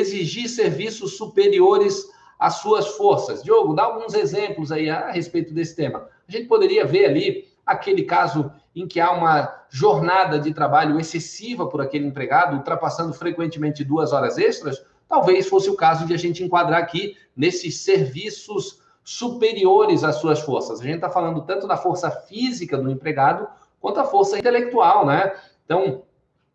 exigir serviços superiores às suas forças. Diogo, dá alguns exemplos aí a respeito desse tema. A gente poderia ver ali aquele caso em que há uma jornada de trabalho excessiva por aquele empregado, ultrapassando frequentemente duas horas extras, talvez fosse o caso de a gente enquadrar aqui nesses serviços superiores às suas forças. A gente está falando tanto da força física do empregado quanto a força intelectual, né? Então,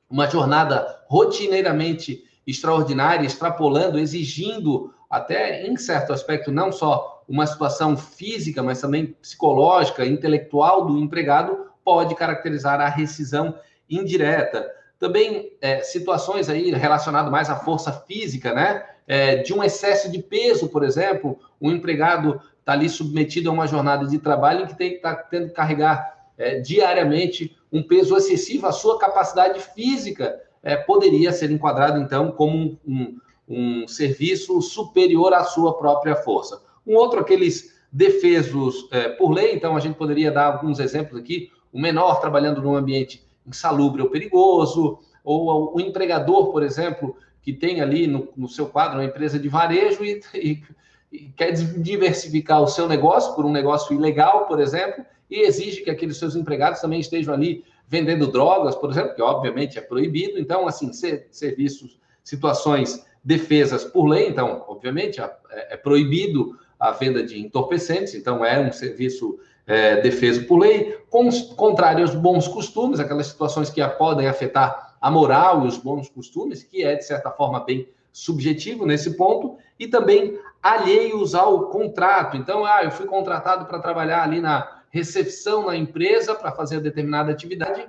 uma jornada rotineiramente extraordinária, extrapolando, exigindo até em certo aspecto não só uma situação física, mas também psicológica, intelectual do empregado, pode caracterizar a rescisão indireta. Também é, situações aí relacionadas mais à força física, né? É, de um excesso de peso, por exemplo, um empregado está ali submetido a uma jornada de trabalho em que tem que tá tendo que carregar é, diariamente um peso excessivo, a sua capacidade física é, poderia ser enquadrado, então, como um, um, um, serviço superior à sua própria força. Um outro, aqueles defesos é, por lei, então, a gente poderia dar alguns exemplos aqui, o menor trabalhando num ambiente insalubre ou perigoso, ou o empregador, por exemplo, que tem ali no, no seu quadro uma empresa de varejo e, e, e, quer diversificar o seu negócio por um negócio ilegal, por exemplo, e exige que aqueles seus empregados também estejam ali vendendo drogas, por exemplo, que obviamente é proibido. Então, assim, serviços, situações defesas por lei, então, obviamente, é, é proibido a venda de entorpecentes, então é um serviço é, defeso por lei, contrário aos bons costumes, aquelas situações que podem afetar a moral e os bons costumes, que é, de certa forma, bem subjetivo nesse ponto, e também alheios ao contrato. Então, ah, eu fui contratado para trabalhar ali na recepção na empresa para fazer determinada atividade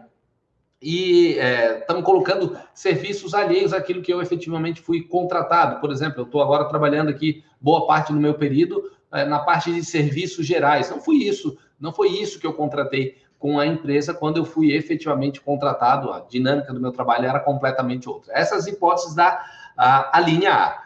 e é, estamos colocando serviços alheios àquilo que eu efetivamente fui contratado. Por exemplo, eu estou agora trabalhando aqui boa parte do meu período é, na parte de serviços gerais. Não foi isso, não foi isso que eu contratei com a empresa quando eu fui efetivamente contratado. A dinâmica do meu trabalho era completamente outra. Essas hipóteses da a, a linha A.